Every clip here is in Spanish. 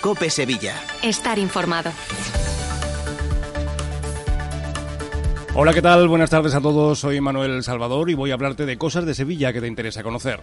Cope Sevilla. Estar informado. Hola, ¿qué tal? Buenas tardes a todos. Soy Manuel Salvador y voy a hablarte de cosas de Sevilla que te interesa conocer.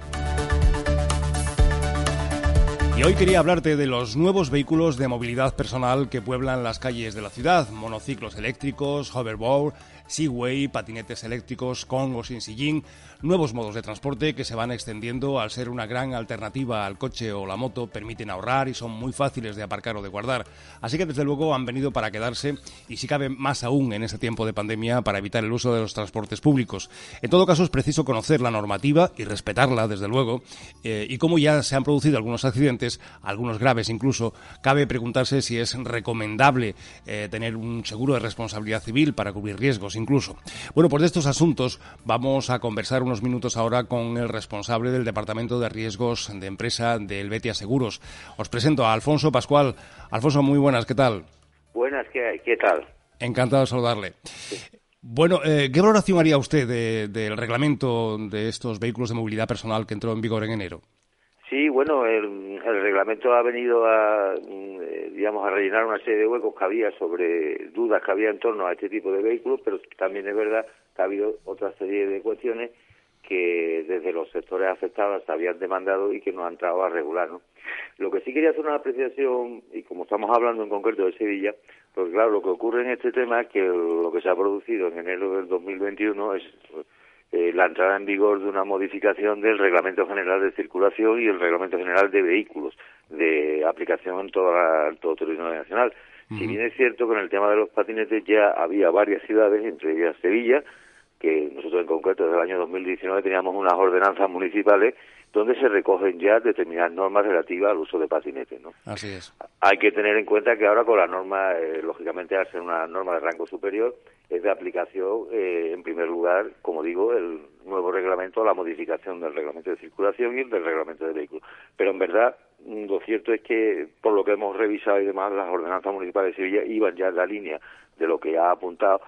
Y hoy quería hablarte de los nuevos vehículos de movilidad personal que pueblan las calles de la ciudad. Monociclos eléctricos, hoverboard, Seaway, patinetes eléctricos con o sin sillín, nuevos modos de transporte que se van extendiendo al ser una gran alternativa al coche o la moto, permiten ahorrar y son muy fáciles de aparcar o de guardar. Así que desde luego han venido para quedarse y si cabe más aún en este tiempo de pandemia para evitar el uso de los transportes públicos. En todo caso es preciso conocer la normativa y respetarla desde luego eh, y como ya se han producido algunos accidentes, algunos graves incluso, cabe preguntarse si es recomendable eh, tener un seguro de responsabilidad civil para cubrir riesgos incluso. Bueno, pues de estos asuntos vamos a conversar unos minutos ahora con el responsable del Departamento de Riesgos de Empresa del Betia Seguros. Os presento a Alfonso Pascual. Alfonso, muy buenas, ¿qué tal? Buenas, ¿qué, qué tal? Encantado de saludarle. Bueno, eh, ¿qué valoración haría usted del reglamento de estos vehículos de movilidad personal que entró en vigor en enero? Sí, bueno, el, reglamento ha venido a, mm, eh, digamos, a rellenar una serie de huecos que había sobre dudas que había en torno a este tipo de vehículos, pero también es verdad que ha habido otra serie de cuestiones que desde los sectores afectados se habían demandado y que no han entrado a regular. ¿no? Lo que sí quería hacer una apreciación, y como estamos hablando en concreto de Sevilla, pues claro, lo que ocurre en este tema es que lo que se ha producido en enero del 2021 es eh, la entrada en vigor de una modificación del Reglamento General de Circulación y el Reglamento General de Vehículos, de aplicación en, toda todo el territorio nacional. Si bien es cierto que en el tema de los patinetes ya había varias ciudades, entre ellas Sevilla, que nosotros en concreto desde el año 2019 teníamos unas ordenanzas municipales donde se recogen ya determinadas normas relativas al uso de patinetes. ¿no? Así es. Hay que tener en cuenta que ahora con la norma, eh, lógicamente al ser una norma de rango superior, es de aplicación, eh, en primer lugar, como digo, el nuevo reglamento, la modificación del reglamento de circulación y del reglamento de vehículos. Pero en verdad, mm, lo cierto es que, por lo que hemos revisado y demás, las ordenanzas municipales de Sevilla iban ya en la línea de lo que ha apuntado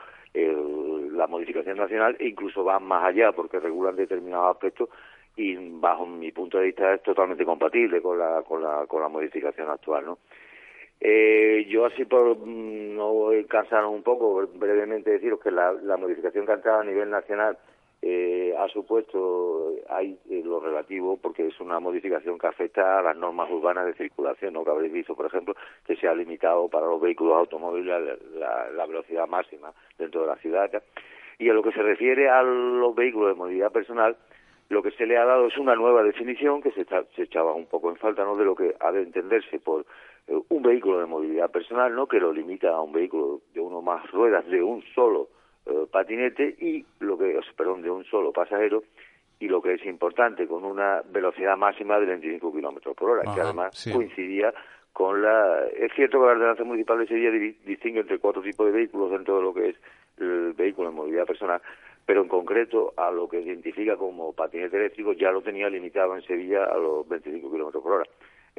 la modificación nacional e incluso van más allá porque regulan determinados aspectos y bajo mi punto de vista es totalmente compatible con la con la con la modificación actual no eh, yo así por mm, no a un poco brevemente deciros que la, la modificación que ha entrado a nivel nacional eh, ha supuesto hay eh, lo relativo porque es una modificación que afecta a las normas urbanas de circulación, ¿no? que habréis visto, por ejemplo, que se ha limitado para los vehículos automóviles la, velocidad máxima dentro de la ciudad. Y a lo que se refiere a los vehículos de movilidad personal, lo que se le ha dado es una nueva definición que se, se echaba un poco en falta ¿no? de lo que ha de entenderse por eh, un vehículo de movilidad personal, ¿no? que lo limita a un vehículo de uno más ruedas de un solo eh, patinete y que, perdón, de un solo pasajero y lo que es importante, con una velocidad máxima de 25 kilómetros por hora, que además coincidía con la. Es cierto que la ordenanza municipal de Sevilla distingue entre cuatro tipos de vehículos dentro de lo que es el vehículo de movilidad personal, pero en concreto a lo que identifica como patinete eléctrico ya lo tenía limitado en Sevilla a los 25 kilómetros por hora.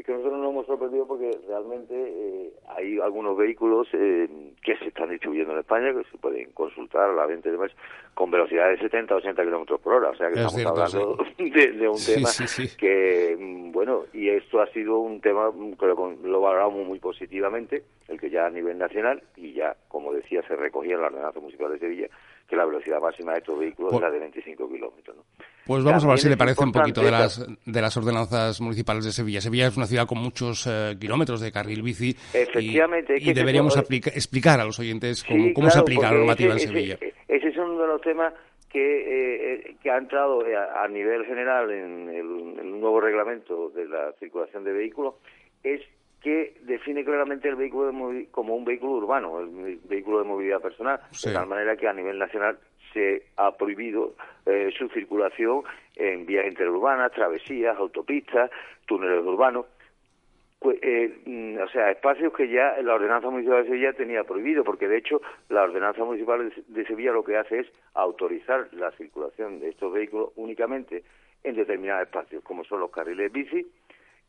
Es que nosotros nos hemos sorprendido porque realmente eh, hay algunos vehículos eh, que se están distribuyendo en España que se pueden consultar a la venta de demás con velocidades de 70 o 80 kilómetros por hora. O sea que estamos hablando de, un tema que, mm, bueno, y esto ha sido un tema que lo, lo, valoramos muy positivamente, el que ya a nivel nacional, y ya, como decía, se recogía en la ordenanza municipal de Sevilla, que la velocidad máxima de estos vehículos es la de 25 kilómetros. ¿no? Pues vamos a ver si le parece un poquito de las, de las ordenanzas municipales de Sevilla. Sevilla es una ciudad con muchos eh, kilómetros de carril bici. Efectivamente. Y, deberíamos explicar a los oyentes cómo, se aplica la normativa en Sevilla. Ese, es uno de los temas que, eh, eh, que ha entrado a, nivel general en el, nuevo reglamento de la circulación de vehículos, es que define claramente el vehículo como un vehículo urbano, el vehículo de movilidad personal, de tal manera que a nivel nacional se ha prohibido eh, su circulación en vías interurbanas, travesías, autopistas, túneles urbanos. Pues, eh, mm, o sea, espacios que ya la ordenanza municipal de Sevilla tenía prohibido, porque de hecho la ordenanza municipal de Sevilla lo que hace es autorizar la circulación de estos vehículos únicamente en determinados espacios, como son los carriles bici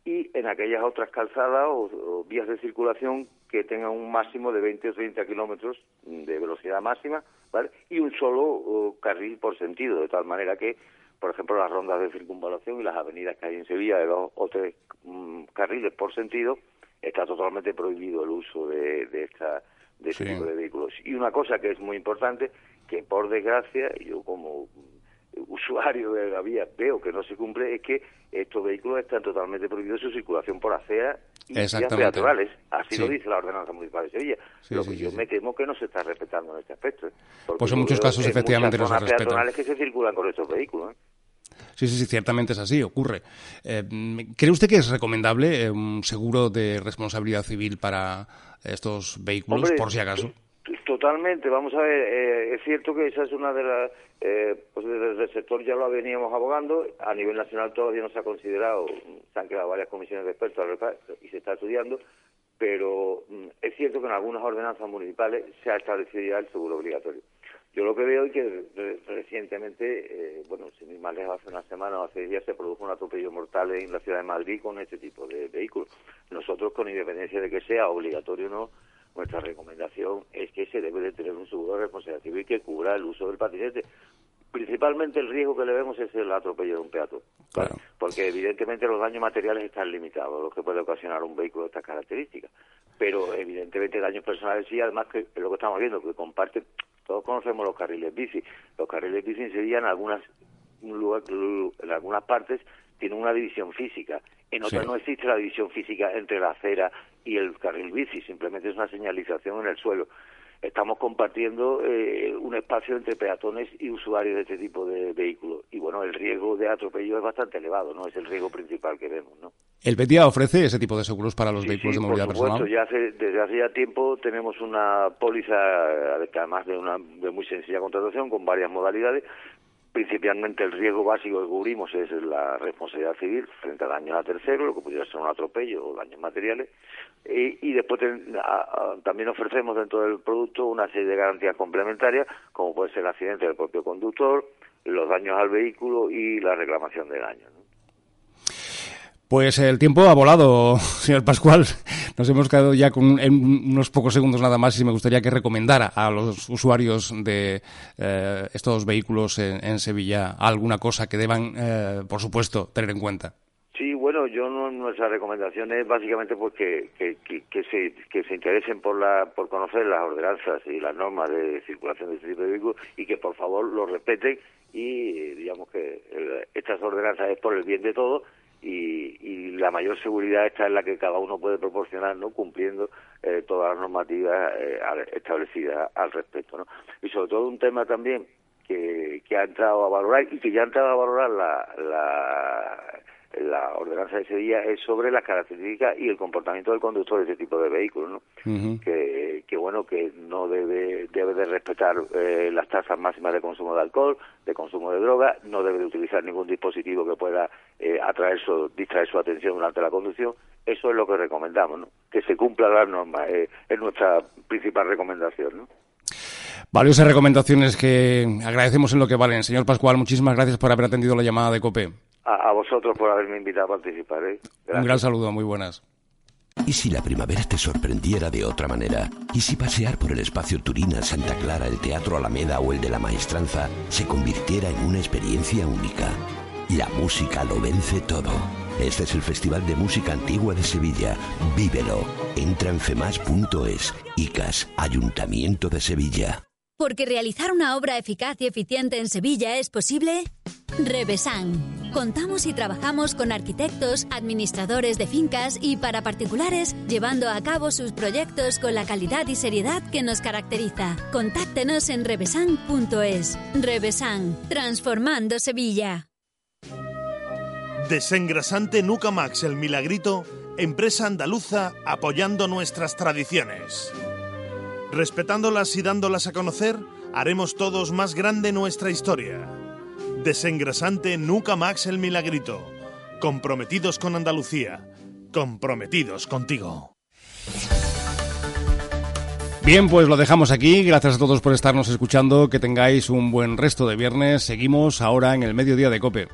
y en aquellas otras calzadas o, vías de circulación que tengan un máximo de 20 o 30 kilómetros de velocidad máxima, ¿vale? Y un solo carril por sentido, de tal manera que, por ejemplo, las rondas de circunvalación y las avenidas que hay en Sevilla de dos o tres mm, carriles por sentido, está totalmente prohibido el uso de, de esta de este tipo de vehículos. Y una cosa que es muy importante, que por desgracia, yo como usuario de la vía veo que no se cumple, es que estos vehículos están totalmente prohibidos su circulación por acera y vías peatonales. Así lo dice la ordenanza municipal de Sevilla. lo que yo me temo que no se está respetando en este aspecto. ¿eh? Pues en muchos casos, efectivamente, no se respeta. peatonales que se circulan con estos vehículos. ¿eh? Sí, sí, sí, ciertamente es así, ocurre. Eh, ¿Cree usted que es recomendable un seguro de responsabilidad civil para estos vehículos, por si acaso? Totalmente, vamos a ver, eh, es cierto que esa es una de las, eh, pues desde el sector ya lo veníamos abogando, a nivel nacional todavía no se ha considerado, se han creado varias comisiones de expertos y se está estudiando, pero mm, es cierto que en algunas ordenanzas municipales se ha establecido ya el seguro obligatorio. Yo lo que veo es que recientemente, eh, bueno, sin más lejos, hace una semana o hace días se produjo un atropello mortal en la ciudad de Madrid con este tipo de vehículos. Nosotros, con independencia de que sea obligatorio o no, nuestra recomendación es que se debe de tener un seguro de responsabilidad civil que cubra el uso del patinete. Principalmente el riesgo que le vemos es el atropello de un peatón, porque evidentemente los daños materiales están limitados, los que puede ocasionar un vehículo de estas características, pero evidentemente daños personales sí, además que es lo que estamos viendo, que comparte, todos conocemos los carriles bici, los carriles bici en algunas, en algunas partes tienen una división física en otras no existe la división física entre la acera y el carril bici, simplemente es una señalización en el suelo. Estamos compartiendo eh, un espacio entre peatones y usuarios de este tipo de vehículos. Y bueno, el riesgo de atropello es bastante elevado, ¿no? Es el riesgo principal que vemos, ¿no? ¿El PETIA ofrece ese tipo de seguros para los vehículos de movilidad por supuesto, Ya hace, desde hace ya tiempo tenemos una póliza, además de una de muy sencilla contratación, con varias modalidades, Principalmente el riesgo básico que cubrimos es la responsabilidad civil frente a daños a terceros, lo que pudiera ser un atropello o daños materiales. Y, después también ofrecemos dentro del producto una serie de garantías complementarias, como puede ser el accidente del propio conductor, los daños al vehículo y la reclamación de daños. Pues el tiempo ha volado, señor Pascual. Nos hemos quedado ya con unos pocos segundos nada más y me gustaría que recomendara a los usuarios de eh, estos vehículos en, Sevilla alguna cosa que deban, eh, por supuesto, tener en cuenta. Sí, bueno, yo no, nuestra recomendación es básicamente pues que, se, interesen por, la, por conocer las ordenanzas y las normas de circulación de este tipo de vehículos y que por favor lo respeten y digamos que estas ordenanzas es por el bien de todos y, y, la mayor seguridad está en la que cada uno puede proporcionar, ¿no? Cumpliendo eh, todas las normativas eh, establecidas al respecto, ¿no? Y sobre todo un tema también que, que ha entrado a valorar y que ya ha entrado a valorar la, la la ordenanza de ese día es sobre las características y el comportamiento del conductor de ese tipo de vehículos, ¿no? que, que, bueno, que no debe, debe de respetar eh, las tasas máximas de consumo de alcohol, de consumo de droga, no debe de utilizar ningún dispositivo que pueda eh, atraer su, distraer su atención durante la conducción. Eso es lo que recomendamos, ¿no? Que se cumpla las normas, eh, es nuestra principal recomendación, ¿no? Valiosas recomendaciones que agradecemos en lo que valen. Señor Pascual, muchísimas gracias por haber atendido la llamada de COPE. A, vosotros por haberme invitado a participar. ¿eh? Un gran saludo, muy buenas. ¿Y si la primavera te sorprendiera de otra manera? ¿Y si pasear por el espacio Turina, Santa Clara, el Teatro Alameda o el de la Maestranza se convirtiera en una experiencia única? La música lo vence todo. Este es el Festival de Música Antigua de Sevilla. Vívelo. Entra en femas.es. ICAS, Ayuntamiento de Sevilla. Porque realizar una obra eficaz y eficiente en Sevilla es posible. Revesan Contamos y trabajamos con arquitectos, administradores de fincas y para particulares, llevando a cabo sus proyectos con la calidad y seriedad que nos caracteriza. Contáctenos en revesan.es. Revesan, transformando Sevilla. Desengrasante Nuca Max El Milagrito, empresa andaluza apoyando nuestras tradiciones. Respetándolas y dándolas a conocer, haremos todos más grande nuestra historia. Desengrasante Nuca Max el Milagrito. Comprometidos con Andalucía. Comprometidos contigo. Bien, pues lo dejamos aquí. Gracias a todos por estarnos escuchando. Que tengáis un buen resto de viernes. Seguimos ahora en el mediodía de Cope.